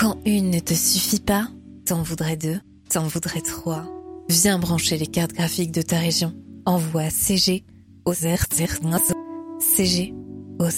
Quand une ne te suffit pas, t'en voudrais deux, t'en voudrais trois. Viens brancher les cartes graphiques de ta région. Envoie CG aux CG aux